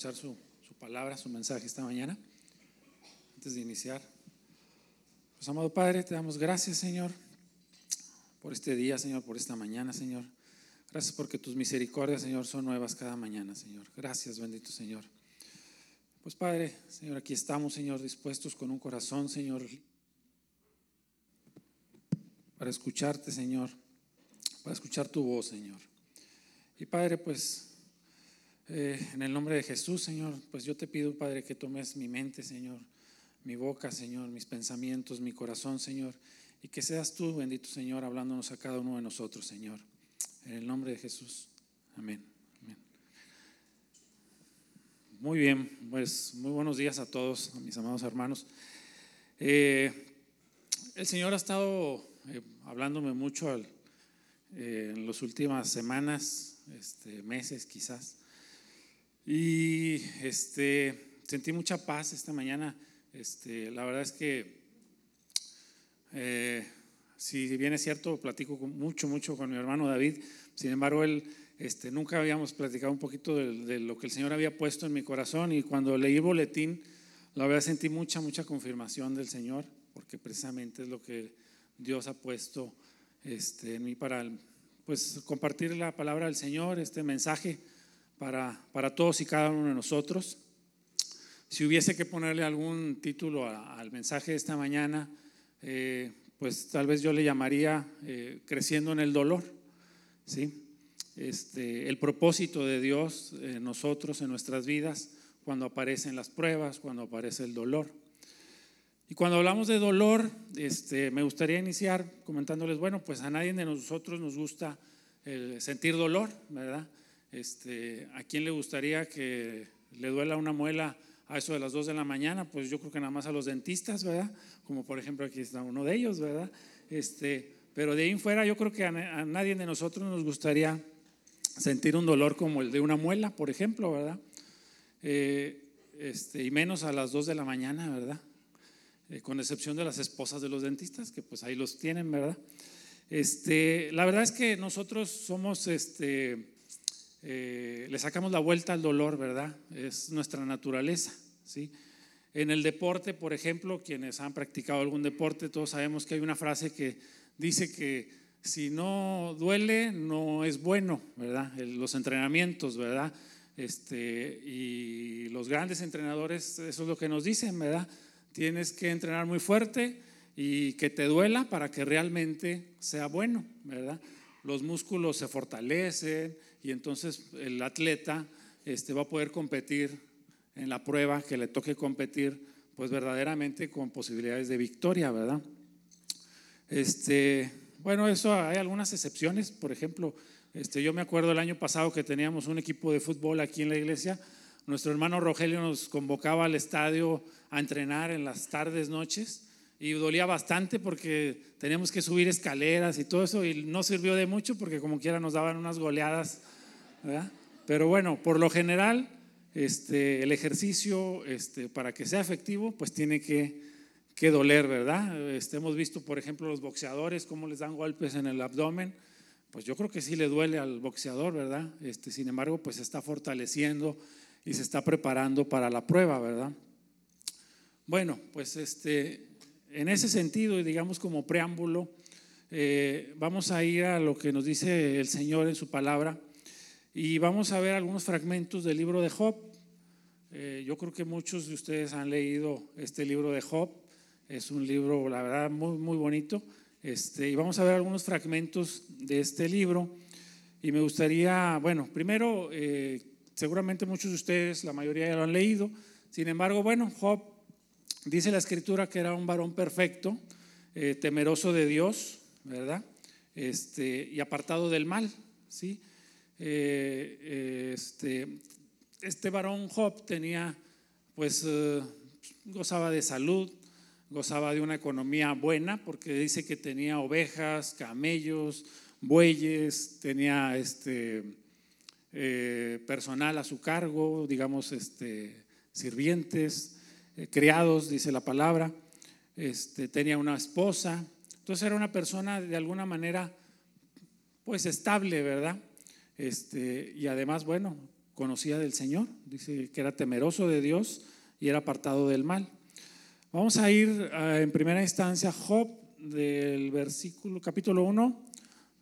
escuchar su, su, palabra, su mensaje esta mañana, antes de iniciar. Pues, amado Padre, te damos gracias, Señor, por este día, Señor, por esta mañana, Señor. Gracias porque tus misericordias, Señor, son nuevas cada mañana, Señor. Gracias, bendito Señor. Pues Padre, Señor, aquí estamos, Señor, dispuestos con un corazón, Señor, para escucharte, Señor, para escuchar tu voz, Señor. Y Padre, pues eh, en el nombre de Jesús, Señor, pues yo te pido, Padre, que tomes mi mente, Señor, mi boca, Señor, mis pensamientos, mi corazón, Señor, y que seas tú, bendito Señor, hablándonos a cada uno de nosotros, Señor. En el nombre de Jesús. Amén. Muy bien, pues muy buenos días a todos, a mis amados hermanos. Eh, el Señor ha estado eh, hablándome mucho en las últimas semanas, este, meses quizás, y este, sentí mucha paz esta mañana. Este, la verdad es que, eh, si bien es cierto, platico mucho, mucho con mi hermano David. Sin embargo, él este, nunca habíamos platicado un poquito de, lo que el Señor había puesto en mi corazón. Y cuando leí el boletín, la verdad sentí mucha, mucha confirmación del Señor, porque precisamente es lo que Dios ha puesto este, en mí para pues, compartir la palabra del Señor, este mensaje para, para todos y cada uno de nosotros. Si hubiese que ponerle algún título al mensaje de esta mañana, eh, pues tal vez yo le llamaría eh, Creciendo en el dolor. ¿sí? Este, el propósito de Dios en nosotros, en nuestras vidas, cuando aparecen las pruebas, cuando aparece el dolor. Y cuando hablamos de dolor, este, me gustaría iniciar comentándoles, bueno, pues a nadie de nosotros nos gusta sentir dolor, ¿verdad? Este, ¿A quién le gustaría que le duela una muela a eso de las 2 de la mañana? Pues yo creo que nada más a los dentistas, ¿verdad? Como por ejemplo aquí está uno de ellos, ¿verdad? Este, pero de ahí en fuera yo creo que a, nadie de nosotros nos gustaría sentir un dolor como el de una muela, por ejemplo, ¿verdad? Eh, este, y menos a las 2 de la mañana, ¿verdad? Eh, con excepción de las esposas de los dentistas, que pues ahí los tienen, ¿verdad? Este, la verdad es que nosotros somos este, eh, le sacamos la vuelta al dolor, ¿verdad? Es nuestra naturaleza, ¿sí? En el deporte, por ejemplo, quienes han practicado algún deporte, todos sabemos que hay una frase que dice que si no duele, no es bueno, ¿verdad? Los entrenamientos, ¿verdad? Este, y los grandes entrenadores, eso es lo que nos dicen, ¿verdad? Tienes que entrenar muy fuerte y que te duela para que realmente sea bueno, ¿verdad? Los músculos se fortalecen, y entonces el atleta este, va a poder competir en la prueba que le toque competir, pues verdaderamente con posibilidades de victoria, ¿verdad? Este, bueno, eso hay algunas excepciones, por ejemplo, este, yo me acuerdo el año pasado que teníamos un equipo de fútbol aquí en la iglesia, nuestro hermano Rogelio nos convocaba al estadio a entrenar en las tardes, noches, y dolía bastante porque teníamos que subir escaleras y todo eso, y no sirvió de mucho porque como quiera nos daban unas goleadas pero bueno, por lo general, este, el ejercicio, este, para que sea efectivo, pues tiene que, que doler, ¿verdad? Este, hemos visto, por ejemplo, los boxeadores, cómo les dan golpes en el abdomen. Pues yo creo que sí le duele al boxeador, ¿verdad? Este, sin embargo, pues se está fortaleciendo y se está preparando para la prueba, ¿verdad? Bueno, pues este, en ese sentido, y digamos como preámbulo, eh, vamos a ir a lo que nos dice el Señor en su palabra y vamos a ver algunos fragmentos del libro de Job. Eh, yo creo que muchos de ustedes han leído este libro de Job. Es un libro, la verdad, muy, muy bonito. Este, y vamos a ver algunos fragmentos de este libro. Y me gustaría, bueno, primero, eh, seguramente muchos de ustedes, la mayoría ya lo han leído. Sin embargo, bueno, Job dice la escritura que era un varón perfecto, eh, temeroso de Dios, ¿verdad? Este, y apartado del mal, ¿sí? Eh, este, este varón Job tenía, pues, eh, gozaba de salud, gozaba de una economía buena, porque dice que tenía ovejas, camellos, bueyes, tenía este, personal a su cargo, digamos, este, sirvientes, criados, dice la palabra, este, tenía una esposa, entonces era una persona de alguna manera, pues, estable, ¿verdad? Este, y además, bueno, conocía del Señor, dice que era temeroso de Dios y era apartado del mal. Vamos a ir eh, en primera instancia a Job del versículo, capítulo 1,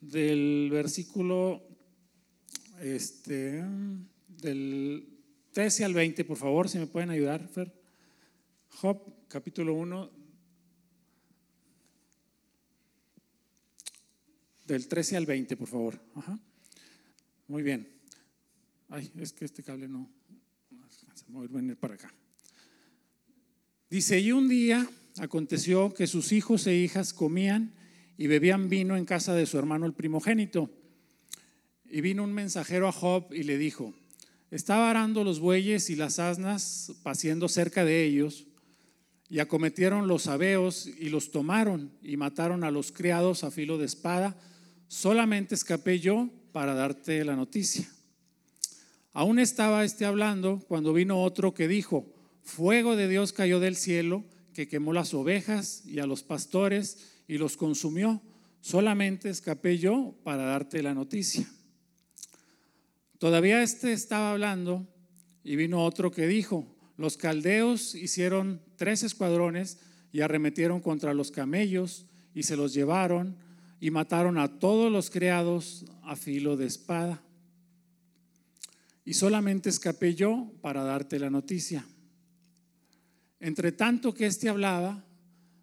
del versículo este, del 13 al 20, por favor, si me pueden ayudar, Fer. Job, capítulo 1, del 13 al 20, por favor. Muy bien. Ay, es que este cable no. Voy a venir para acá. Dice, y un día aconteció que sus hijos e hijas comían y bebían vino en casa de su hermano el primogénito. Y vino un mensajero a Job y le dijo, estaba arando los bueyes y las asnas paciendo cerca de ellos, y acometieron los abeos y los tomaron y mataron a los criados a filo de espada. Solamente escapé yo para darte la noticia. Aún estaba este hablando cuando vino otro que dijo, fuego de Dios cayó del cielo que quemó las ovejas y a los pastores y los consumió. Solamente escapé yo para darte la noticia. Todavía este estaba hablando y vino otro que dijo, los caldeos hicieron tres escuadrones y arremetieron contra los camellos y se los llevaron y mataron a todos los criados a filo de espada. Y solamente escapé yo para darte la noticia. Entre tanto que éste hablaba,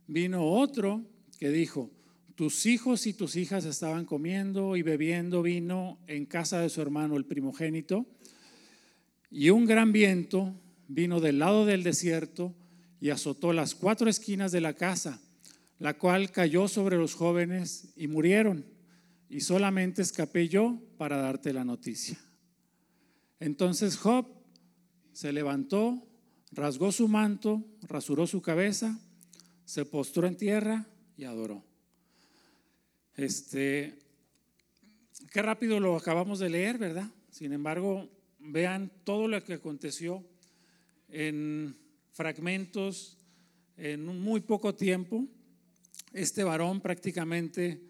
vino otro que dijo, tus hijos y tus hijas estaban comiendo y bebiendo vino en casa de su hermano el primogénito, y un gran viento vino del lado del desierto y azotó las cuatro esquinas de la casa, la cual cayó sobre los jóvenes y murieron, y solamente escapé yo para darte la noticia. Entonces Job se levantó, rasgó su manto, rasuró su cabeza, se postró en tierra y adoró. Este, qué rápido lo acabamos de leer, ¿verdad? Sin embargo, vean todo lo que aconteció en fragmentos en muy poco tiempo. Este varón prácticamente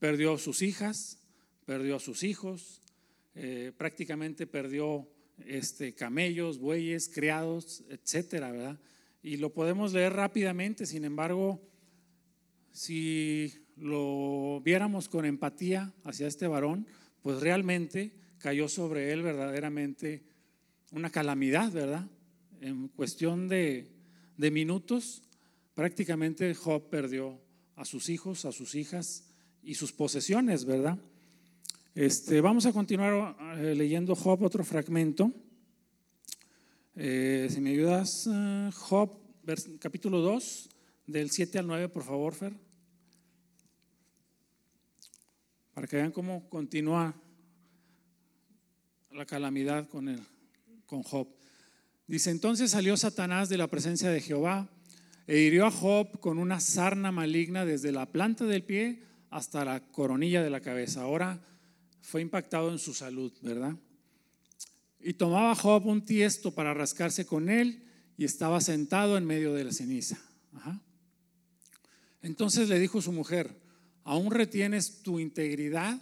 perdió sus hijas, perdió a sus hijos, eh, prácticamente perdió este, camellos, bueyes, criados, etcétera, ¿verdad? Y lo podemos leer rápidamente, sin embargo, si lo viéramos con empatía hacia este varón, pues realmente cayó sobre él verdaderamente una calamidad, ¿verdad? En cuestión de, minutos, prácticamente Job perdió a sus hijos, a sus hijas y sus posesiones, ¿verdad? Este, vamos a continuar eh, leyendo Job, otro fragmento. Eh, si me ayudas, eh, Job, capítulo 2, del 7 al 9, por favor, Fer. para que vean cómo continúa la calamidad con, el, con Job. Dice, entonces salió Satanás de la presencia de Jehová e hirió a Job con una sarna maligna desde la planta del pie hasta la coronilla de la cabeza. Ahora fue impactado en su salud, ¿verdad? Y tomaba Job un tiesto para rascarse con él y estaba sentado en medio de la ceniza. Entonces le dijo su mujer, aún retienes tu integridad,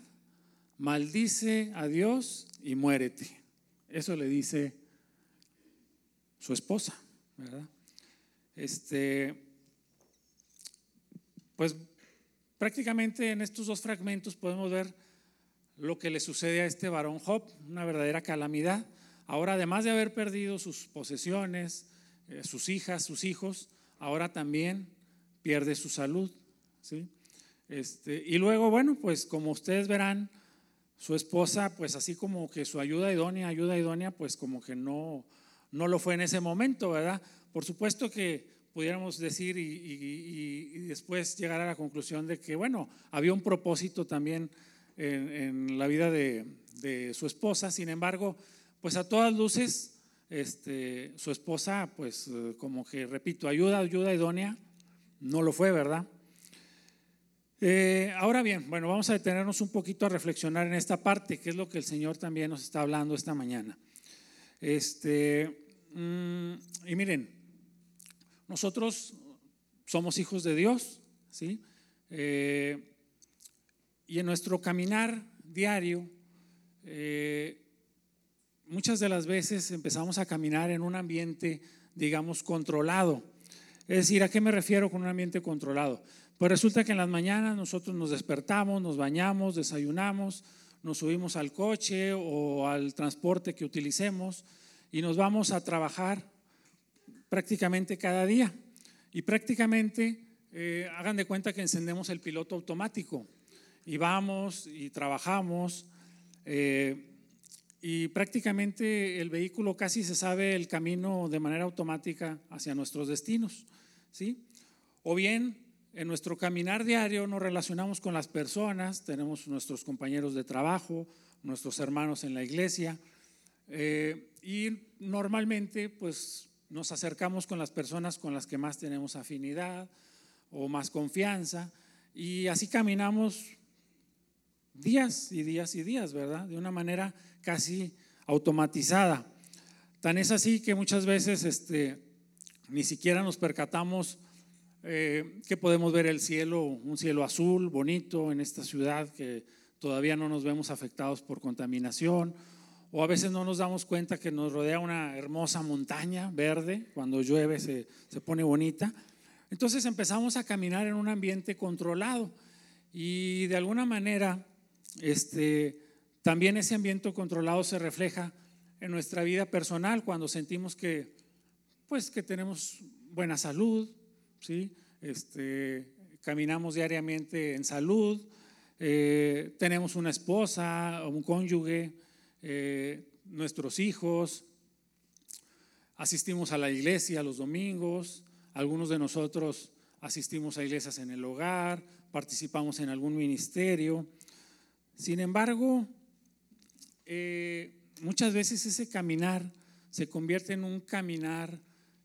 maldice a Dios y muérete. Eso le dice su esposa, ¿verdad? Este, pues prácticamente en estos dos fragmentos podemos ver lo que le sucede a este varón Job, una verdadera calamidad. Ahora, además de haber perdido sus posesiones, eh, sus hijas, sus hijos, ahora también pierde su salud, ¿sí? Este, y luego, bueno, pues como ustedes verán, su esposa, pues así como que su ayuda idónea, ayuda idónea, pues como que no, no lo fue en ese momento, ¿verdad? Por supuesto que pudiéramos decir y, después llegar a la conclusión de que, bueno, había un propósito también en, la vida de, su esposa, sin embargo, pues a todas luces, este, su esposa, pues como que, repito, ayuda, ayuda idónea, no lo fue, ¿verdad? Eh, ahora bien, bueno, vamos a detenernos un poquito a reflexionar en esta parte, que es lo que el Señor también nos está hablando esta mañana. Este, y miren, nosotros somos hijos de Dios, ¿sí? Eh, y en nuestro caminar diario, eh, muchas de las veces empezamos a caminar en un ambiente, digamos, controlado. Es decir, ¿a qué me refiero con un ambiente controlado? Pues resulta que en las mañanas nosotros nos despertamos, nos bañamos, desayunamos, nos subimos al coche o al transporte que utilicemos y nos vamos a trabajar prácticamente cada día. Y prácticamente eh, hagan de cuenta que encendemos el piloto automático y vamos y trabajamos. Eh, y prácticamente el vehículo casi se sabe el camino de manera automática hacia nuestros destinos, ¿sí? O bien en nuestro caminar diario nos relacionamos con las personas, tenemos nuestros compañeros de trabajo, nuestros hermanos en la iglesia, eh, y normalmente pues nos acercamos con las personas con las que más tenemos afinidad o más confianza, y así caminamos días y días y días, ¿verdad? De una manera casi automatizada. Tan es así que muchas veces este, ni siquiera nos percatamos eh, que podemos ver el cielo, un cielo azul, bonito en esta ciudad, que todavía no nos vemos afectados por contaminación, o a veces no nos damos cuenta que nos rodea una hermosa montaña verde, cuando llueve se, se pone bonita. Entonces empezamos a caminar en un ambiente controlado y de alguna manera este, también ese ambiente controlado se refleja en nuestra vida personal cuando sentimos que, pues, que tenemos buena salud, ¿sí? Este, caminamos diariamente en salud, eh, tenemos una esposa, un cónyuge, eh, nuestros hijos, asistimos a la iglesia los domingos, algunos de nosotros asistimos a iglesias en el hogar, participamos en algún ministerio. Sin embargo, eh, muchas veces ese caminar se convierte en un caminar,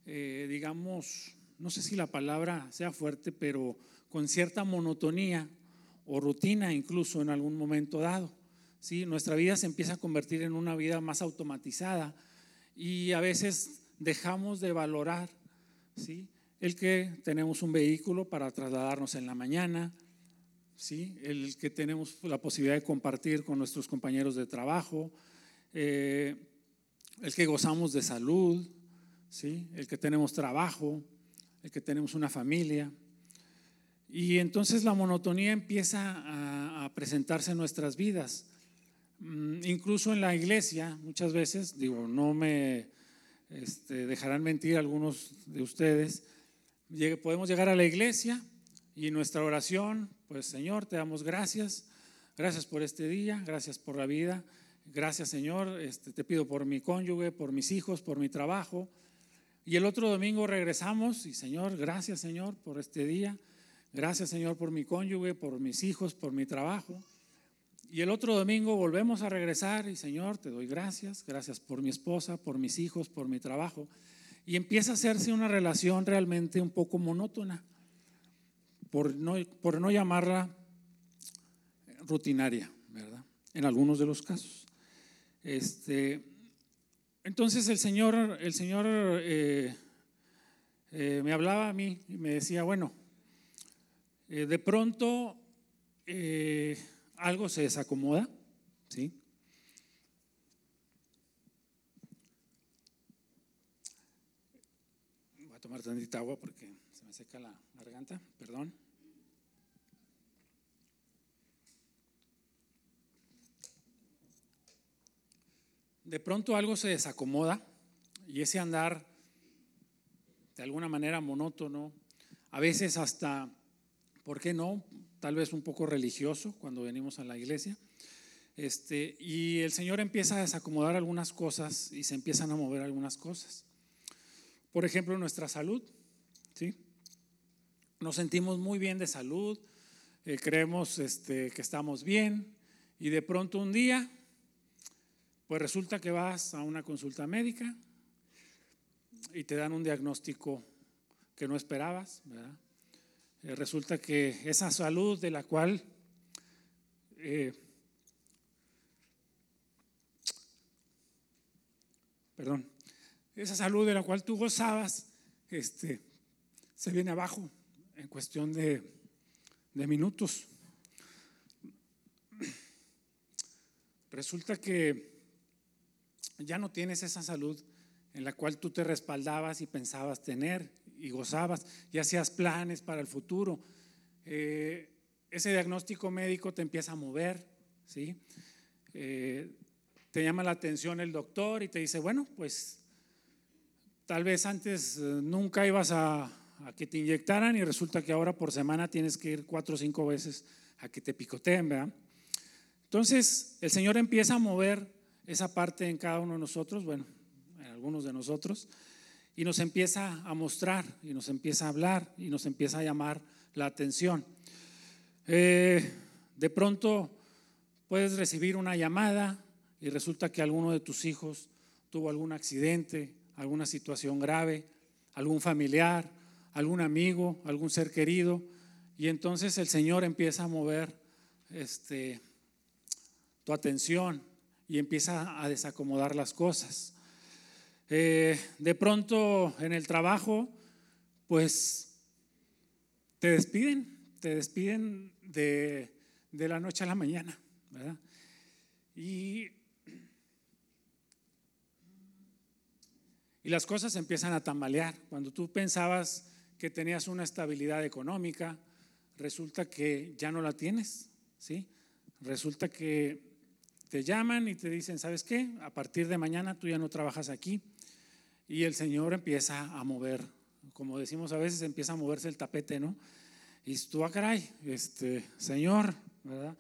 eh, digamos, no sé si la palabra sea fuerte, pero con cierta monotonía o rutina incluso en algún momento dado. ¿Sí? Nuestra vida se empieza a convertir en una vida más automatizada y a veces dejamos de valorar ¿sí? el que tenemos un vehículo para trasladarnos en la mañana, ¿sí? el que tenemos la posibilidad de compartir con nuestros compañeros de trabajo, eh, el que gozamos de salud, ¿sí? el que tenemos trabajo, el que tenemos una familia. Y entonces la monotonía empieza a, presentarse en nuestras vidas. Mm, incluso en la iglesia, muchas veces, digo, no me este, dejarán mentir algunos de ustedes, podemos llegar a la iglesia y nuestra oración pues Señor, te damos gracias. Gracias por este día, gracias por la vida. Gracias Señor, este, te pido por mi cónyuge, por mis hijos, por mi trabajo. Y el otro domingo regresamos y Señor, gracias Señor por este día. Gracias Señor por mi cónyuge, por mis hijos, por mi trabajo. Y el otro domingo volvemos a regresar y Señor, te doy gracias. Gracias por mi esposa, por mis hijos, por mi trabajo. Y empieza a hacerse una relación realmente un poco monótona por no, por no llamarla rutinaria, ¿verdad? En algunos de los casos. Este, entonces el Señor, el Señor eh, eh, me hablaba a mí y me decía, bueno, eh, de pronto algo se desacomoda, ¿sí? Voy a tomar tantita agua porque se me seca la garganta, perdón. de pronto algo se desacomoda y ese andar de alguna manera monótono, a veces hasta, ¿por qué no? Tal vez un poco religioso cuando venimos a la iglesia. Este, y el Señor empieza a desacomodar algunas cosas y se empiezan a mover algunas cosas. Por ejemplo, nuestra salud, ¿sí? Nos sentimos muy bien de salud, eh, creemos este, que estamos bien y de pronto un día pues resulta que vas a una consulta médica y te dan un diagnóstico que no esperabas, ¿verdad? Eh, resulta que esa salud de la cual eh, perdón, esa salud de la cual tú gozabas, este, se viene abajo en cuestión de, de minutos. Resulta que ya no tienes esa salud en la cual tú te respaldabas y pensabas tener y gozabas y hacías planes para el futuro. Eh, ese diagnóstico médico te empieza a mover, ¿sí? Eh, te llama la atención el doctor y te dice, bueno, pues tal vez antes eh, nunca ibas a, que te inyectaran y resulta que ahora por semana tienes que ir cuatro o cinco veces a que te picoteen, ¿verdad? Entonces el Señor empieza a mover esa parte en cada uno de nosotros, bueno, en algunos de nosotros, y nos empieza a mostrar, y nos empieza a hablar, y nos empieza a llamar la atención. Eh, de pronto puedes recibir una llamada y resulta que alguno de tus hijos tuvo algún accidente, alguna situación grave, algún familiar, algún amigo, algún ser querido, y entonces el Señor empieza a mover este, tu atención y empieza a desacomodar las cosas. Eh, de pronto en el trabajo, pues te despiden, te despiden de, de la noche a la mañana, ¿verdad? Y, y las cosas empiezan a tambalear. Cuando tú pensabas que tenías una estabilidad económica, resulta que ya no la tienes, ¿sí? Resulta que te llaman y te dicen, ¿sabes qué? A partir de mañana tú ya no trabajas aquí. Y el Señor empieza a mover, como decimos a veces, empieza a moverse el tapete, ¿no? Y tú, ah, caray, este, Señor, ¿verdad?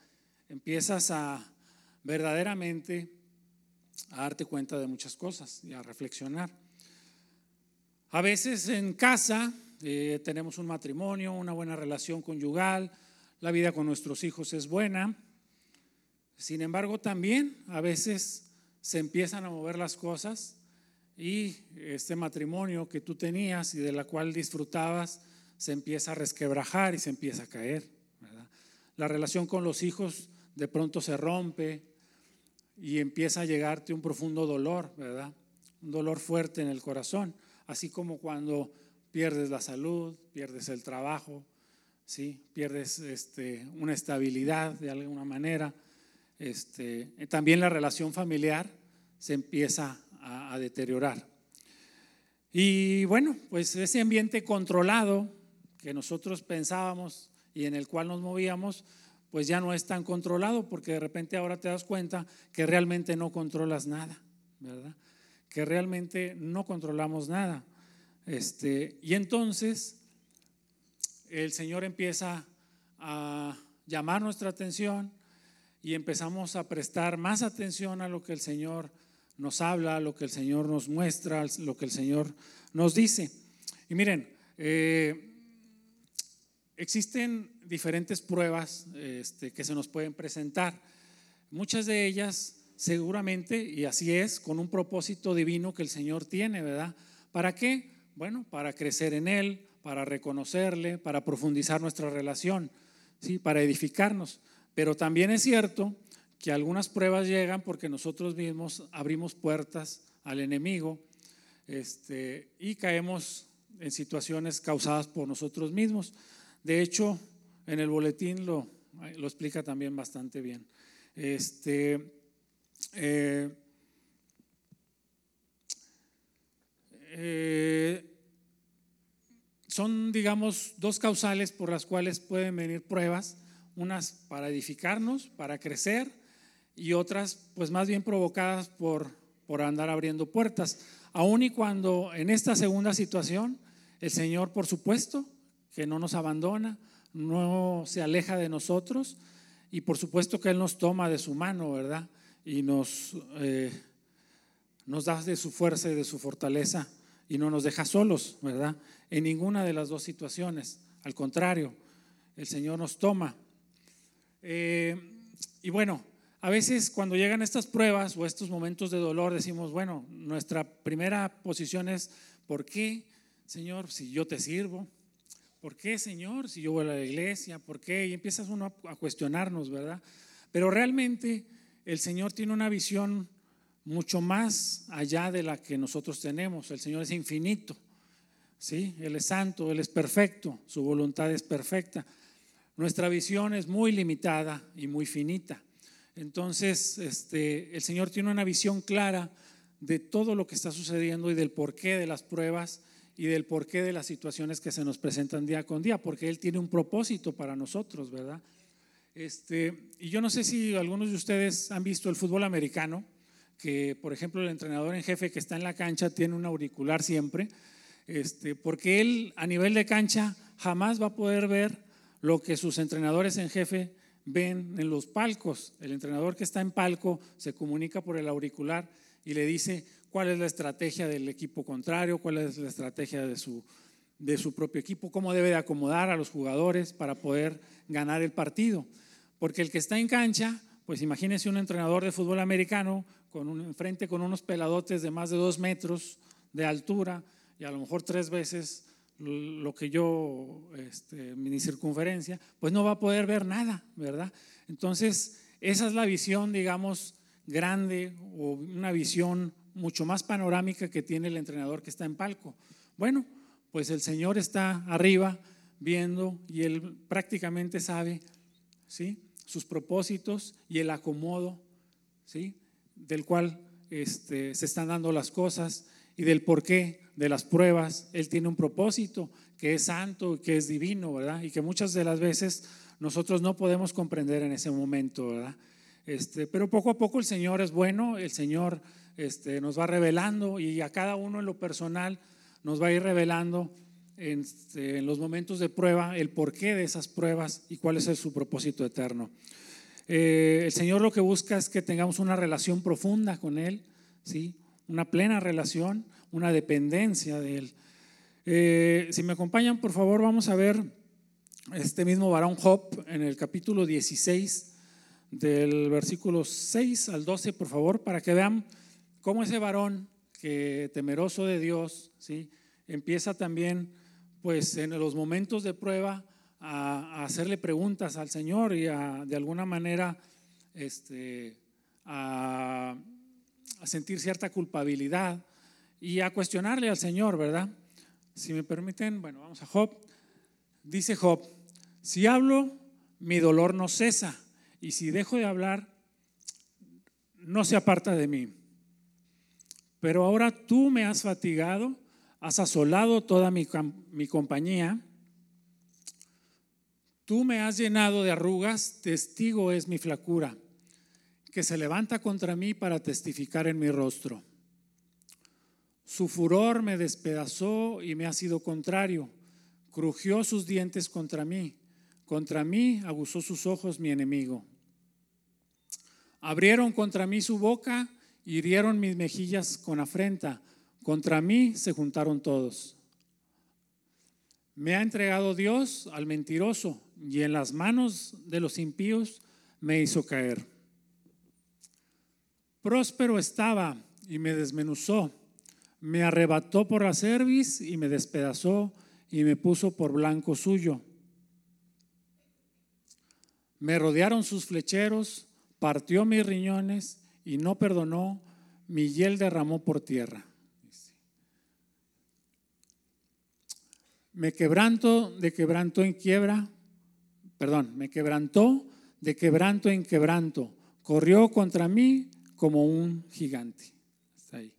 Empiezas a verdaderamente a darte cuenta de muchas cosas y a reflexionar. A veces en casa eh, tenemos un matrimonio, una buena relación conyugal, la vida con nuestros hijos es buena, sin embargo, también a veces se empiezan a mover las cosas y este matrimonio que tú tenías y de la cual disfrutabas se empieza a resquebrajar y se empieza a caer. La relación con los hijos de pronto se rompe y empieza a llegarte un profundo dolor. Un dolor fuerte en el corazón, así como cuando pierdes la salud, pierdes el trabajo, ¿sí? pierdes este, una estabilidad de alguna manera este, también la relación familiar se empieza a, deteriorar. Y bueno, pues ese ambiente controlado que nosotros pensábamos y en el cual nos movíamos, pues ya no es tan controlado porque de repente ahora te das cuenta que realmente no controlas nada, ¿verdad? Que realmente no controlamos nada. Este, y entonces el Señor empieza a llamar nuestra atención y empezamos a prestar más atención a lo que el Señor nos habla, lo que el Señor nos muestra, lo que el Señor nos dice. Y miren, eh, existen diferentes pruebas este, que se nos pueden presentar. Muchas de ellas seguramente, y así es, con un propósito divino que el Señor tiene, ¿verdad? ¿Para qué? Bueno, para crecer en Él, para reconocerle, para profundizar nuestra relación, ¿sí? para edificarnos. Pero también es cierto que algunas pruebas llegan porque nosotros mismos abrimos puertas al enemigo este, y caemos en situaciones causadas por nosotros mismos. De hecho, en el boletín lo, explica también bastante bien. Este, eh, eh, son, digamos, dos causales por las cuales pueden venir pruebas unas para edificarnos, para crecer y otras pues más bien provocadas por, por andar abriendo puertas. Aun y cuando en esta segunda situación el Señor por supuesto que no nos abandona, no se aleja de nosotros y por supuesto que Él nos toma de su mano, ¿verdad? Y nos, eh, nos da de su fuerza y de su fortaleza y no nos deja solos, ¿verdad? En ninguna de las dos situaciones. Al contrario, el Señor nos toma eh, y bueno, a veces cuando llegan estas pruebas o estos momentos de dolor decimos, bueno, nuestra primera posición es, ¿por qué, Señor, si yo te sirvo? ¿Por qué, Señor, si yo voy a la iglesia? ¿Por qué? Y empiezas uno a cuestionarnos, ¿verdad? Pero realmente el Señor tiene una visión mucho más allá de la que nosotros tenemos. El Señor es infinito, ¿sí? Él es santo, Él es perfecto, su voluntad es perfecta. Nuestra visión es muy limitada y muy finita. Entonces, este, el Señor tiene una visión clara de todo lo que está sucediendo y del porqué de las pruebas y del porqué de las situaciones que se nos presentan día con día, porque Él tiene un propósito para nosotros, ¿verdad? Este, y yo no sé si algunos de ustedes han visto el fútbol americano, que por ejemplo el entrenador en jefe que está en la cancha tiene un auricular siempre, este, porque él a nivel de cancha jamás va a poder ver lo que sus entrenadores en jefe ven en los palcos. El entrenador que está en palco se comunica por el auricular y le dice cuál es la estrategia del equipo contrario, cuál es la estrategia de su, de su propio equipo, cómo debe de acomodar a los jugadores para poder ganar el partido. Porque el que está en cancha, pues imagínese un entrenador de fútbol americano con un, enfrente con unos peladotes de más de dos metros de altura y a lo mejor tres veces lo que yo, este, mi circunferencia, pues no va a poder ver nada, ¿verdad? Entonces, esa es la visión, digamos, grande o una visión mucho más panorámica que tiene el entrenador que está en palco. Bueno, pues el Señor está arriba viendo y él prácticamente sabe, ¿sí? Sus propósitos y el acomodo, ¿sí? Del cual este, se están dando las cosas y del porqué de las pruebas. Él tiene un propósito que es santo, que es divino, ¿verdad? Y que muchas de las veces nosotros no podemos comprender en ese momento, ¿verdad? Este, pero poco a poco el Señor es bueno, el Señor este, nos va revelando y a cada uno en lo personal nos va a ir revelando en, este, en los momentos de prueba el porqué de esas pruebas y cuál es su propósito eterno. Eh, el Señor lo que busca es que tengamos una relación profunda con Él, ¿sí? una plena relación, una dependencia de Él. Eh, si me acompañan, por favor, vamos a ver este mismo varón Job en el capítulo 16, del versículo 6 al 12, por favor, para que vean cómo ese varón que temeroso de Dios, ¿sí? empieza también, pues en los momentos de prueba, a, hacerle preguntas al Señor y a, de alguna manera, este, a a sentir cierta culpabilidad y a cuestionarle al Señor, ¿verdad? Si me permiten, bueno, vamos a Job. Dice Job, si hablo, mi dolor no cesa, y si dejo de hablar, no se aparta de mí. Pero ahora tú me has fatigado, has asolado toda mi, mi compañía, tú me has llenado de arrugas, testigo es mi flacura que se levanta contra mí para testificar en mi rostro. Su furor me despedazó y me ha sido contrario. Crujió sus dientes contra mí. Contra mí aguzó sus ojos mi enemigo. Abrieron contra mí su boca, hirieron mis mejillas con afrenta. Contra mí se juntaron todos. Me ha entregado Dios al mentiroso y en las manos de los impíos me hizo caer. Próspero estaba y me desmenuzó, me arrebató por la cerviz y me despedazó y me puso por blanco suyo. Me rodearon sus flecheros, partió mis riñones y no perdonó, mi hiel derramó por tierra. Me quebranto de quebranto en quiebra, perdón, me quebrantó de quebranto en quebranto, corrió contra mí como un gigante. ahí.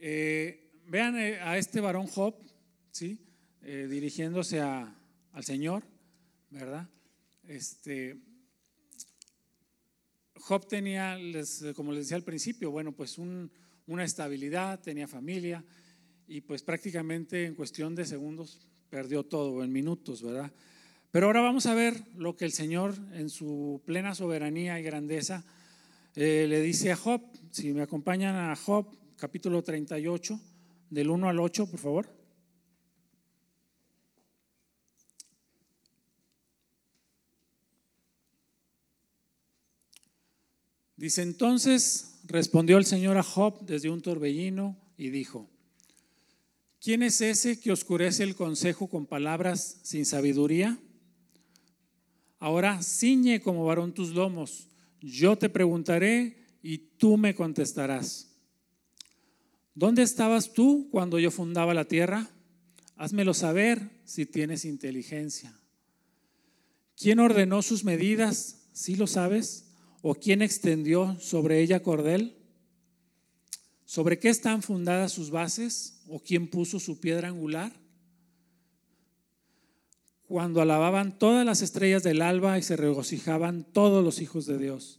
Eh, vean eh, a este varón Job, ¿sí? Eh, dirigiéndose al Señor, ¿verdad? Este, Job tenía, como les decía al principio, bueno, pues una estabilidad, tenía familia y pues prácticamente en cuestión de segundos perdió todo, en minutos, ¿verdad? Pero ahora vamos a ver lo que el Señor en su plena soberanía y grandeza le dice a Job, si me acompañan a Job, capítulo 38, del 1 al 8, por favor. Dice entonces, respondió el Señor a Job desde un torbellino y dijo, ¿quién es ese que oscurece el consejo con palabras sin sabiduría? Ahora ciñe como varón tus lomos yo te preguntaré y tú me contestarás. ¿Dónde estabas tú cuando yo fundaba la tierra? Házmelo saber si tienes inteligencia. ¿Quién ordenó sus medidas? ¿Sí lo sabes? ¿O quién extendió sobre ella cordel? ¿Sobre qué están fundadas sus bases? ¿O quién puso su piedra angular? Cuando alababan todas las estrellas del alba y se regocijaban todos los hijos de Dios.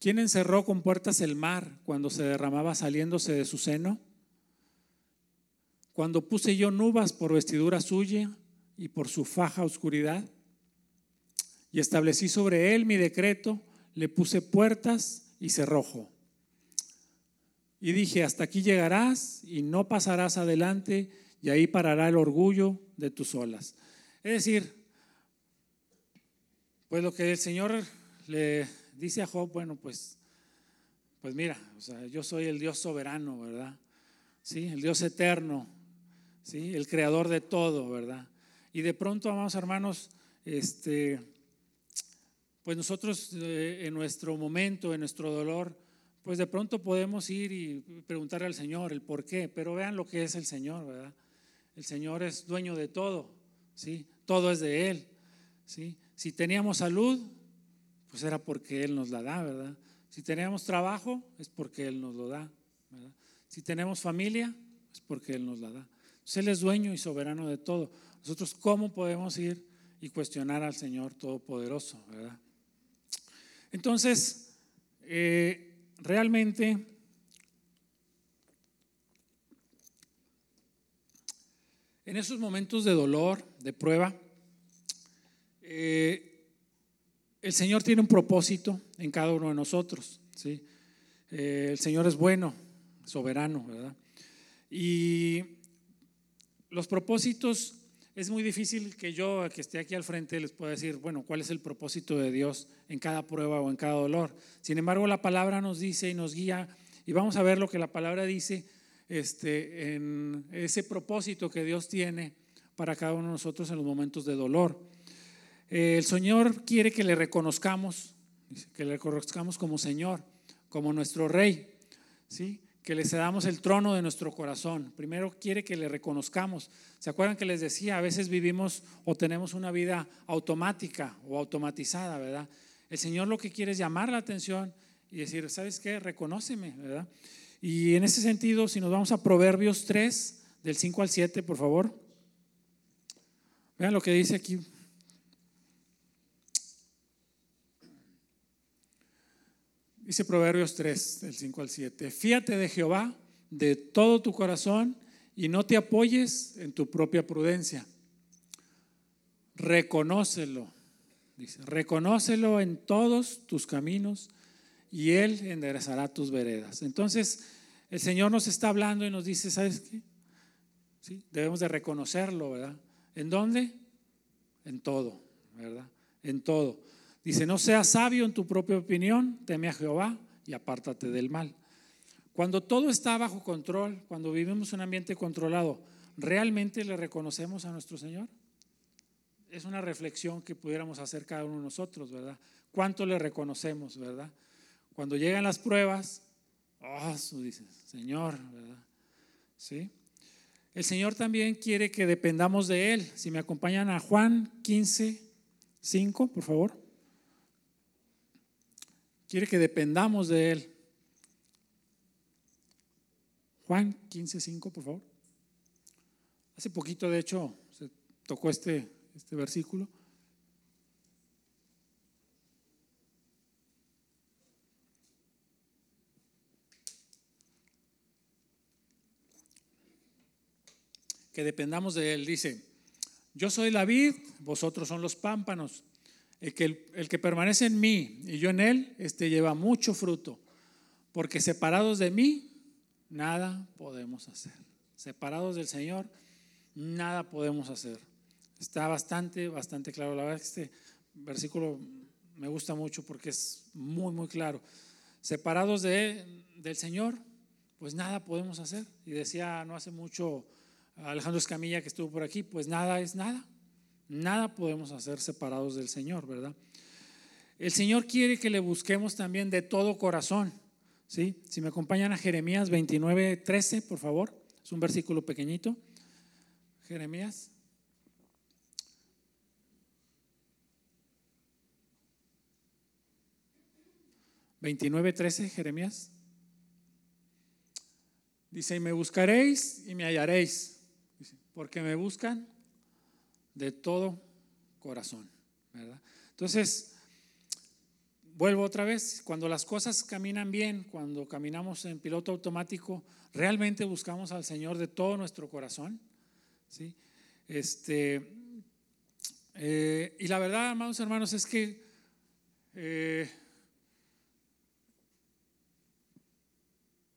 ¿Quién encerró con puertas el mar cuando se derramaba saliéndose de su seno? Cuando puse yo nubes por vestidura suya y por su faja oscuridad, y establecí sobre él mi decreto, le puse puertas y cerrojo. Y dije, hasta aquí llegarás y no pasarás adelante, y ahí parará el orgullo de tus olas. Es decir, pues lo que el Señor le dice a Job, bueno, pues, pues mira, o sea, yo soy el Dios soberano, ¿verdad? Sí, el Dios eterno, ¿sí? El creador de todo, ¿verdad? Y de pronto, amados hermanos, este, pues nosotros eh, en nuestro momento, en nuestro dolor, pues de pronto podemos ir y preguntarle al Señor el por qué, pero vean lo que es el Señor, ¿verdad? El Señor es dueño de todo, ¿sí? Todo es de Él, ¿sí? Si teníamos salud, pues era porque Él nos la da, ¿verdad? Si teníamos trabajo, es porque Él nos lo da, ¿verdad? Si tenemos familia, es porque Él nos la da. Él es dueño y soberano de todo. Nosotros, ¿cómo podemos ir y cuestionar al Señor Todopoderoso? ¿verdad? Entonces, eh, realmente, en esos momentos de dolor, de prueba, eh, el Señor tiene un propósito en cada uno de nosotros. ¿sí? Eh, el Señor es bueno, soberano, ¿verdad? Y los propósitos, es muy difícil que yo, que esté aquí al frente, les pueda decir, bueno, cuál es el propósito de Dios en cada prueba o en cada dolor. Sin embargo, la palabra nos dice y nos guía, y vamos a ver lo que la palabra dice este, en ese propósito que Dios tiene para cada uno de nosotros en los momentos de dolor. El Señor quiere que le reconozcamos, que le reconozcamos como Señor, como nuestro Rey, ¿sí? que le cedamos el trono de nuestro corazón. Primero quiere que le reconozcamos. ¿Se acuerdan que les decía? A veces vivimos o tenemos una vida automática o automatizada, ¿verdad? El Señor lo que quiere es llamar la atención y decir, ¿sabes qué? Reconóceme, ¿verdad? Y en ese sentido, si nos vamos a Proverbios 3, del 5 al 7, por favor. Vean lo que dice aquí Dice Proverbios 3, del 5 al 7. Fíate de Jehová de todo tu corazón y no te apoyes en tu propia prudencia. Reconócelo, dice, reconócelo en todos tus caminos y Él enderezará tus veredas. Entonces, el Señor nos está hablando y nos dice, ¿sabes qué? ¿Sí? Debemos de reconocerlo, ¿verdad? ¿En dónde? En todo, ¿verdad? En todo. Dice, no seas sabio en tu propia opinión, teme a Jehová y apártate del mal. Cuando todo está bajo control, cuando vivimos un ambiente controlado, ¿realmente le reconocemos a nuestro Señor? Es una reflexión que pudiéramos hacer cada uno de nosotros, ¿verdad? ¿Cuánto le reconocemos, verdad? Cuando llegan las pruebas, oh, dice, Señor, ¿verdad? ¿Sí? El Señor también quiere que dependamos de Él. Si me acompañan a Juan 15, 5, por favor. Quiere que dependamos de Él. Juan 15:5, por favor. Hace poquito, de hecho, se tocó este, este versículo. Que dependamos de Él. Dice, yo soy la vid, vosotros son los pámpanos. El que, el que permanece en mí y yo en él, este lleva mucho fruto, porque separados de mí, nada podemos hacer. Separados del Señor, nada podemos hacer. Está bastante, bastante claro. La verdad que este versículo me gusta mucho porque es muy, muy claro. Separados de, del Señor, pues nada podemos hacer. Y decía no hace mucho Alejandro Escamilla que estuvo por aquí, pues nada es nada. Nada podemos hacer separados del Señor, ¿verdad? El Señor quiere que le busquemos también de todo corazón. ¿sí? Si me acompañan a Jeremías 29, 13, por favor. Es un versículo pequeñito. Jeremías. ¿29, 13, Jeremías? Dice, y me buscaréis y me hallaréis, porque me buscan de todo corazón, ¿verdad? Entonces, vuelvo otra vez, cuando las cosas caminan bien, cuando caminamos en piloto automático, realmente buscamos al Señor de todo nuestro corazón, ¿sí? Este, eh, y la verdad, amados hermanos, es que eh,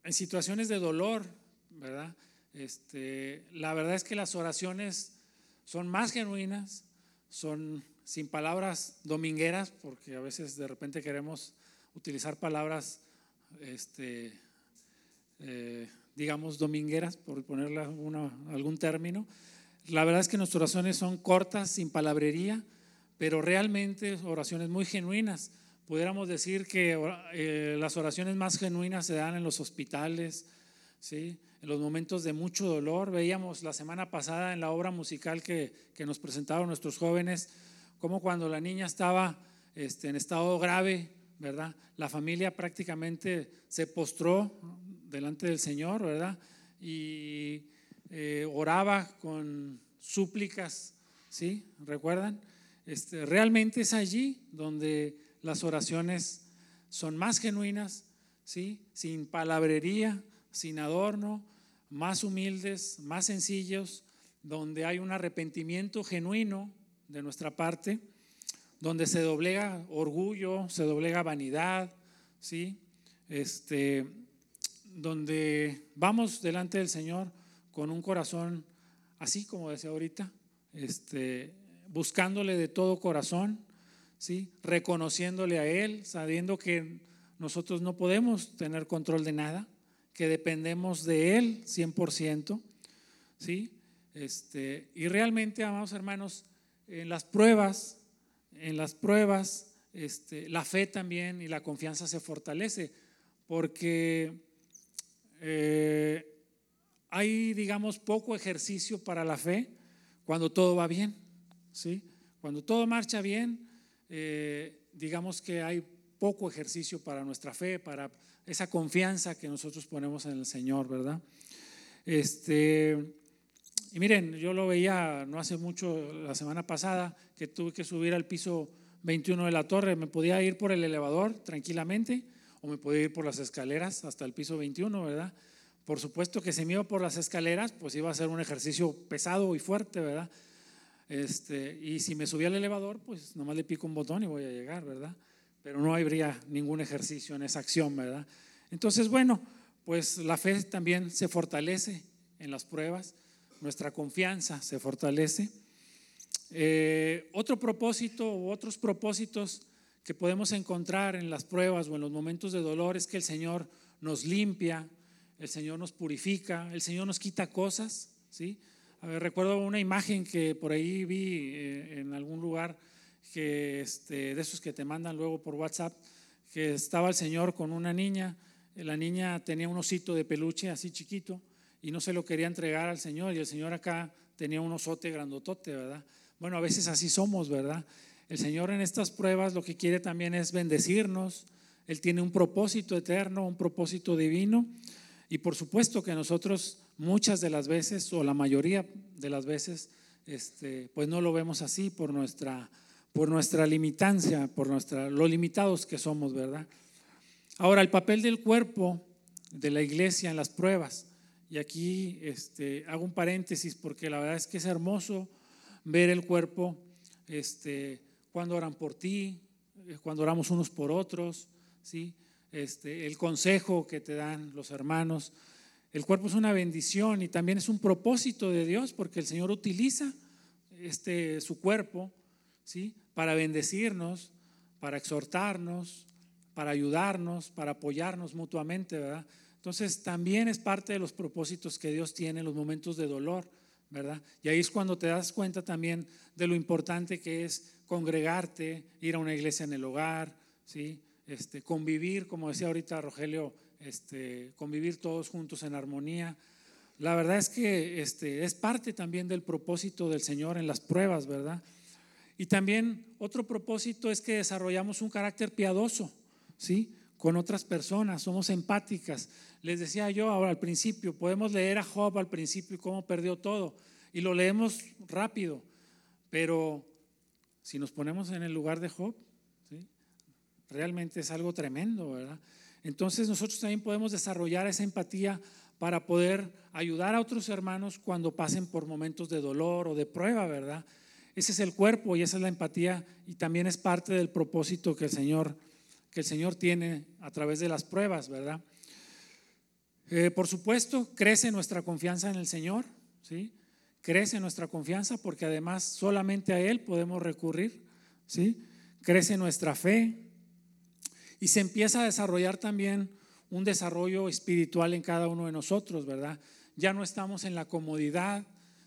en situaciones de dolor, ¿verdad? Este, la verdad es que las oraciones son más genuinas, son sin palabras domingueras, porque a veces de repente queremos utilizar palabras, este, eh, digamos, domingueras, por ponerle algún término. La verdad es que nuestras oraciones son cortas, sin palabrería, pero realmente oraciones muy genuinas. Pudiéramos decir que eh, las oraciones más genuinas se dan en los hospitales, ¿sí? en los momentos de mucho dolor. Veíamos la semana pasada en la obra musical que, nos presentaron nuestros jóvenes, como cuando la niña estaba este, en estado grave, ¿verdad? La familia prácticamente se postró delante del Señor, ¿verdad? Y eh, oraba con súplicas, ¿sí? ¿Recuerdan? Este, realmente es allí donde las oraciones son más genuinas, ¿sí? sin palabrería, sin adorno, más humildes, más sencillos, donde hay un arrepentimiento genuino de nuestra parte, donde se doblega orgullo, se doblega vanidad, ¿sí? Este, donde vamos delante del Señor con un corazón así como decía ahorita, este, buscándole de todo corazón, ¿sí? reconociéndole a Él, sabiendo que nosotros no podemos tener control de nada, que dependemos de Él 100%. ¿sí? Este, y realmente, amados hermanos, en las pruebas, en las pruebas, este, la fe también y la confianza se fortalece, porque eh, hay, digamos, poco ejercicio para la fe cuando todo va bien. ¿sí? Cuando todo marcha bien, eh, digamos que hay poco ejercicio para nuestra fe, para esa confianza que nosotros ponemos en el Señor, ¿verdad? Este, y miren, yo lo veía no hace mucho, la semana pasada, que tuve que subir al piso 21 de la torre, me podía ir por el elevador tranquilamente o me podía ir por las escaleras hasta el piso 21, ¿verdad? Por supuesto que si me iba por las escaleras, pues iba a ser un ejercicio pesado y fuerte, ¿verdad? Este, y si me subía al elevador, pues nomás le pico un botón y voy a llegar, ¿verdad? Pero no habría ningún ejercicio en esa acción, ¿verdad? Entonces, bueno, pues la fe también se fortalece en las pruebas, nuestra confianza se fortalece. Eh, otro propósito u otros propósitos que podemos encontrar en las pruebas o en los momentos de dolor es que el Señor nos limpia, el Señor nos purifica, el Señor nos quita cosas, ¿sí? recuerdo una imagen que por ahí vi eh, en algún lugar, que este, de esos que te mandan luego por WhatsApp, que estaba el Señor con una niña, la niña tenía un osito de peluche así chiquito y no se lo quería entregar al Señor y el Señor acá tenía un osote grandotote, ¿verdad? Bueno, a veces así somos, ¿verdad? El Señor en estas pruebas lo que quiere también es bendecirnos, Él tiene un propósito eterno, un propósito divino y por supuesto que nosotros muchas de las veces, o la mayoría de las veces, este, pues no lo vemos así por nuestra, por nuestra limitancia, por nuestra, lo limitados que somos, ¿verdad? Ahora, el papel del cuerpo de la iglesia en las pruebas. Y aquí este, hago un paréntesis porque la verdad es que es hermoso ver el cuerpo este, cuando oran por ti, eh, cuando oramos unos por otros, ¿sí? Este, el consejo que te dan los hermanos. El cuerpo es una bendición y también es un propósito de Dios porque el Señor utiliza su cuerpo ¿sí? Para bendecirnos, para exhortarnos, para ayudarnos, para apoyarnos mutuamente, ¿verdad? Entonces también es parte de los propósitos que Dios tiene en los momentos de dolor, ¿verdad? Y ahí es cuando te das cuenta también de lo importante que es congregarte, ir a una iglesia en el hogar, ¿sí? Este, convivir, como decía ahorita Rogelio, este, convivir todos juntos en armonía. La verdad es que este, es parte también del propósito del Señor en las pruebas, ¿verdad? Y también otro propósito es que desarrollamos un carácter piadoso, ¿sí? con otras personas, somos empáticas. Les decía yo ahora al principio, podemos leer a Job al principio y cómo perdió todo, y lo leemos rápido, pero si nos ponemos en el lugar de Job, realmente es algo tremendo, ¿verdad? Entonces nosotros también podemos desarrollar esa empatía para poder ayudar a otros hermanos cuando pasen por momentos de dolor o de prueba, ¿verdad? Ese es el cuerpo y esa es la empatía y también es parte del propósito que el Señor, que el Señor tiene a través de las pruebas, ¿verdad? Eh, por supuesto, crece nuestra confianza en el Señor, ¿sí? Crece nuestra confianza porque además solamente a Él podemos recurrir, ¿sí? Crece nuestra fe y se empieza a desarrollar también un desarrollo espiritual en cada uno de nosotros, ¿verdad? Ya no estamos en la comodidad,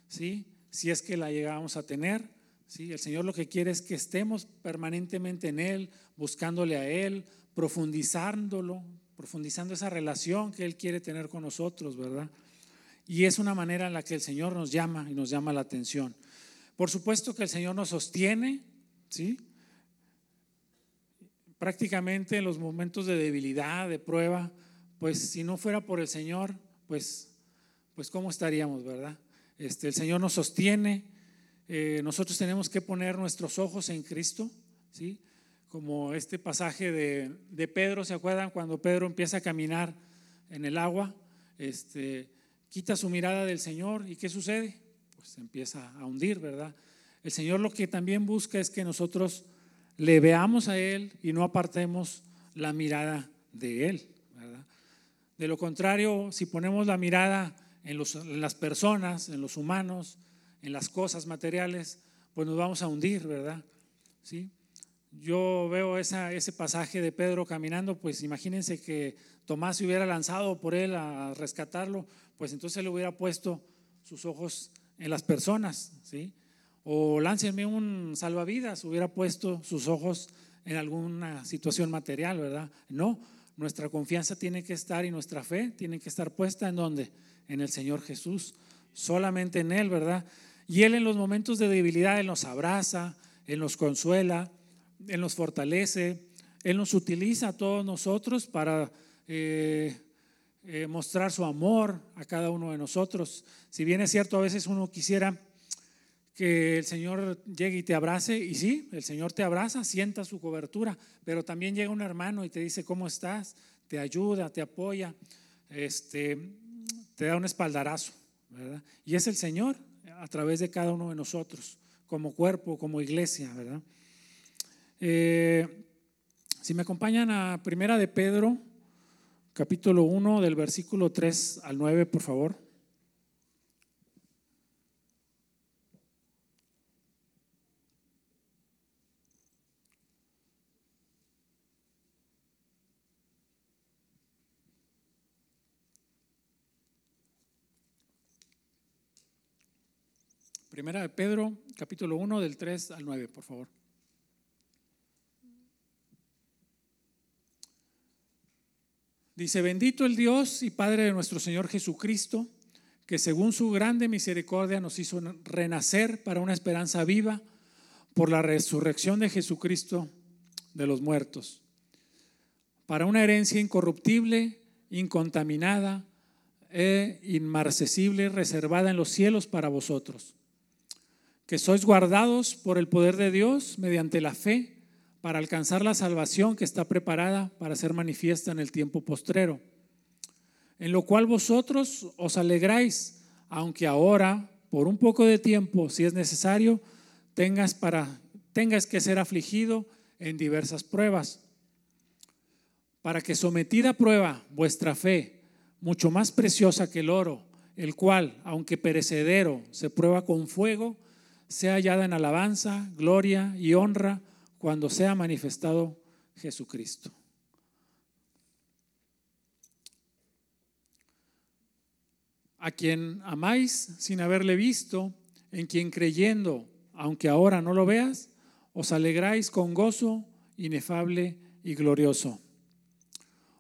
¿sí? Si es que la llegamos a tener, ¿sí? El Señor lo que quiere es que estemos permanentemente en Él, buscándole a Él, profundizándolo, profundizando esa relación que Él quiere tener con nosotros, ¿verdad? Y es una manera en la que el Señor nos llama y nos llama la atención. Por supuesto que el Señor nos sostiene, ¿sí? prácticamente en los momentos de debilidad, de prueba, pues si no fuera por el Señor, pues, pues cómo estaríamos, ¿verdad? Este, el Señor nos sostiene, eh, nosotros tenemos que poner nuestros ojos en Cristo, ¿sí? Como este pasaje de, de, Pedro, ¿se acuerdan? Cuando Pedro empieza a caminar en el agua, este, quita su mirada del Señor y ¿qué sucede? Pues empieza a hundir, ¿verdad? El Señor lo que también busca es que nosotros le veamos a Él y no apartemos la mirada de Él. De lo contrario, si ponemos la mirada en, las personas, en los humanos, en las cosas materiales, pues nos vamos a hundir, ¿verdad? ¿Sí? Yo veo ese pasaje de Pedro caminando, pues imagínense que Tomás se hubiera lanzado por él a rescatarlo, pues entonces le hubiera puesto sus ojos en las personas, ¿sí? o láncenme un salvavidas, hubiera puesto sus ojos en alguna situación material, ¿verdad? No, nuestra confianza tiene que estar y nuestra fe tiene que estar puesta en dónde? En el Señor Jesús, solamente en Él, ¿verdad? Y Él en los momentos de debilidad, Él nos abraza, Él nos consuela, Él nos fortalece, Él nos utiliza a todos nosotros para eh, eh, mostrar su amor a cada uno de nosotros. Si bien es cierto, a veces uno quisiera que el Señor llegue y te abrace, y sí, el Señor te abraza, sienta su cobertura, pero también llega un hermano y te dice, ¿cómo estás? Te ayuda, te apoya, este, te da un espaldarazo, ¿verdad? Y es el Señor a través de cada uno de nosotros, como cuerpo, como iglesia, ¿verdad? Eh, si me acompañan a Primera de Pedro, capítulo 1, del versículo 3 al 9, por favor. Primera de Pedro, capítulo 1, del 3 al 9, por favor. Dice, bendito el Dios y Padre de nuestro Señor Jesucristo, que según su grande misericordia nos hizo renacer para una esperanza viva por la resurrección de Jesucristo de los muertos, para una herencia incorruptible, incontaminada e inmarcesible, reservada en los cielos para vosotros que sois guardados por el poder de Dios mediante la fe para alcanzar la salvación que está preparada para ser manifiesta en el tiempo postrero, en lo cual vosotros os alegráis, aunque ahora, por un poco de tiempo, si es necesario, tengas, para, tengas que ser afligido en diversas pruebas, para que sometida a prueba vuestra fe, mucho más preciosa que el oro, el cual, aunque perecedero, se prueba con fuego, sea hallada en alabanza, gloria y honra cuando sea manifestado Jesucristo. A quien amáis sin haberle visto, en quien creyendo, aunque ahora no lo veas, os alegráis con gozo inefable y glorioso,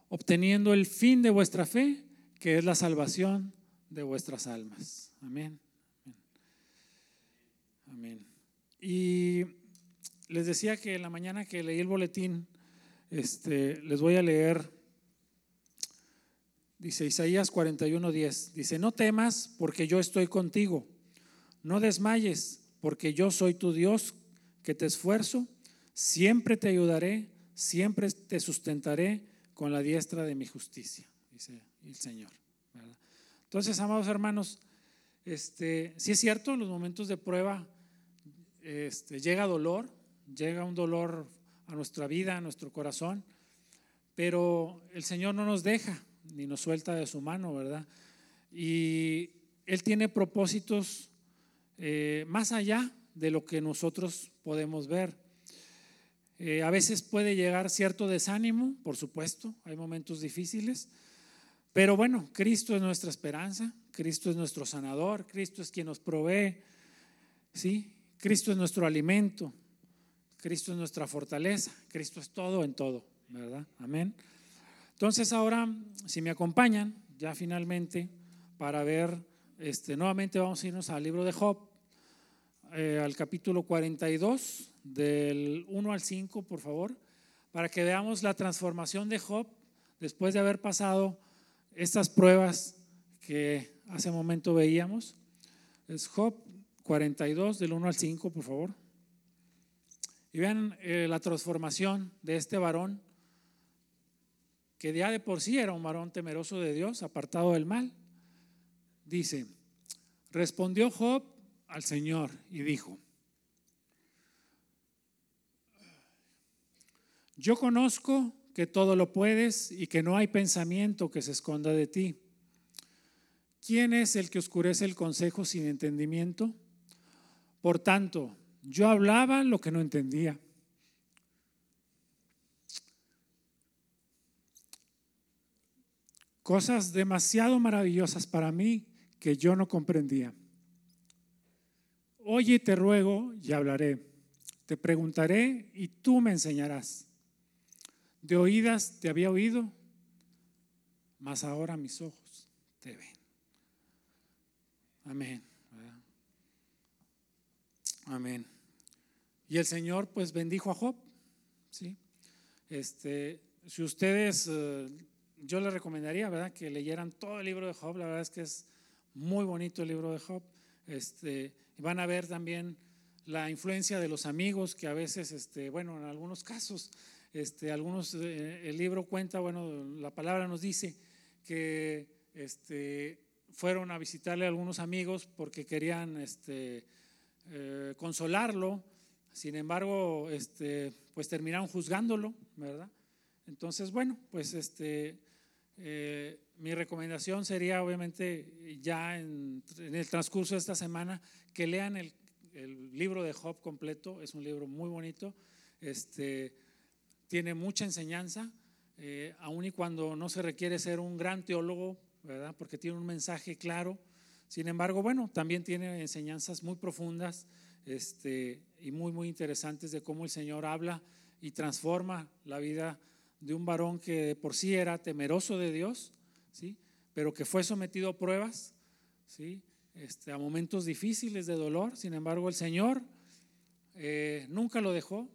obteniendo el fin de vuestra fe, que es la salvación de vuestras almas. Amén. Amén. Y les decía que en la mañana que leí el boletín, este, les voy a leer, dice Isaías 41:10, dice, no temas porque yo estoy contigo, no desmayes porque yo soy tu Dios que te esfuerzo, siempre te ayudaré, siempre te sustentaré con la diestra de mi justicia, dice el Señor. Entonces, amados hermanos, este, sí es cierto, los momentos de prueba este, llega dolor, llega un dolor a nuestra vida, a nuestro corazón, pero el Señor no nos deja ni nos suelta de su mano, ¿verdad? Y Él tiene propósitos eh, más allá de lo que nosotros podemos ver. Eh, a veces puede llegar cierto desánimo, por supuesto, hay momentos difíciles, pero bueno, Cristo es nuestra esperanza, Cristo es nuestro sanador, Cristo es quien nos provee, ¿sí? Cristo es nuestro alimento, Cristo es nuestra fortaleza, Cristo es todo en todo, ¿verdad? Amén. Entonces ahora, si me acompañan, ya finalmente, para ver, este, nuevamente vamos a irnos al libro de Job, eh, al capítulo 42, del 1 al 5, por favor, para que veamos la transformación de Job después de haber pasado estas pruebas que hace momento veíamos. Es Job 42, del 1 al 5, por favor. Y vean eh, la transformación de este varón, que ya de por sí era un varón temeroso de Dios, apartado del mal. Dice, respondió Job al Señor y dijo, yo conozco que todo lo puedes y que no hay pensamiento que se esconda de ti. ¿Quién es el que oscurece el consejo sin entendimiento? Por tanto, yo hablaba lo que no entendía. Cosas demasiado maravillosas para mí que yo no comprendía. Oye, te ruego y hablaré. Te preguntaré y tú me enseñarás. De oídas te había oído, mas ahora mis ojos te ven. Amén. Amén. Y el Señor pues bendijo a Job. ¿sí? Este, si ustedes, eh, yo les recomendaría, ¿verdad? Que leyeran todo el libro de Job. La verdad es que es muy bonito el libro de Job. Este, van a ver también la influencia de los amigos que a veces, este, bueno, en algunos casos, este, algunos, eh, el libro cuenta, bueno, la palabra nos dice que este, fueron a visitarle algunos amigos porque querían este, eh, consolarlo, sin embargo, este, pues terminaron juzgándolo, ¿verdad? Entonces, bueno, pues este, eh, mi recomendación sería obviamente ya en, el transcurso de esta semana que lean el, libro de Job completo, es un libro muy bonito, este, tiene mucha enseñanza, eh, aun y cuando no se requiere ser un gran teólogo, ¿verdad? Porque tiene un mensaje claro. Sin embargo, bueno, también tiene enseñanzas muy profundas este, y muy, muy interesantes de cómo el Señor habla y transforma la vida de un varón que por sí era temeroso de Dios, ¿sí? pero que fue sometido a pruebas, ¿sí? este, a momentos difíciles de dolor. Sin embargo, el Señor eh, nunca lo dejó,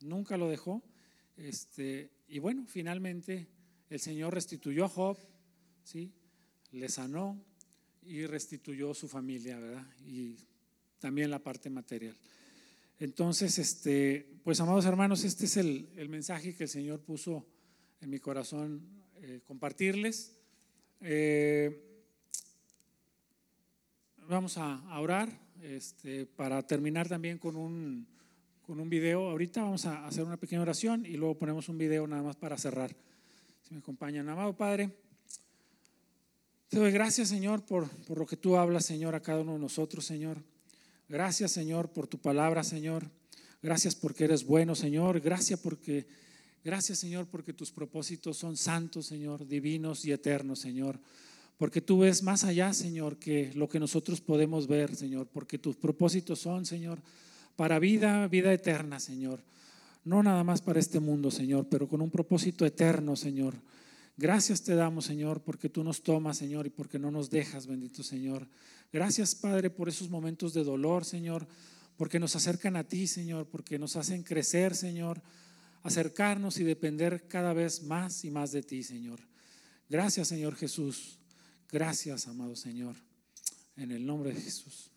nunca lo dejó. Este, y bueno, finalmente el Señor restituyó a Job, ¿sí? le sanó y restituyó su familia, ¿verdad? Y también la parte material. Entonces, este, pues amados hermanos, este es el, mensaje que el Señor puso en mi corazón eh, compartirles. Eh, vamos a, orar este, para terminar también con un, con un video. Ahorita vamos a hacer una pequeña oración y luego ponemos un video nada más para cerrar. Si me acompañan, amado Padre. Te doy gracias, Señor, por, por lo que tú hablas, Señor, a cada uno de nosotros, Señor. Gracias, Señor, por tu palabra, Señor. Gracias porque eres bueno, Señor. Gracias porque gracias, Señor, porque tus propósitos son santos, Señor, divinos y eternos, Señor. Porque tú ves más allá, Señor, que lo que nosotros podemos ver, Señor, porque tus propósitos son, Señor, para vida, vida eterna, Señor. No nada más para este mundo, Señor, pero con un propósito eterno, Señor. Gracias te damos, Señor, porque tú nos tomas, Señor, y porque no nos dejas, bendito Señor. Gracias, Padre, por esos momentos de dolor, Señor, porque nos acercan a ti, Señor, porque nos hacen crecer, Señor, acercarnos y depender cada vez más y más de ti, Señor. Gracias, Señor Jesús. Gracias, amado Señor. En el nombre de Jesús.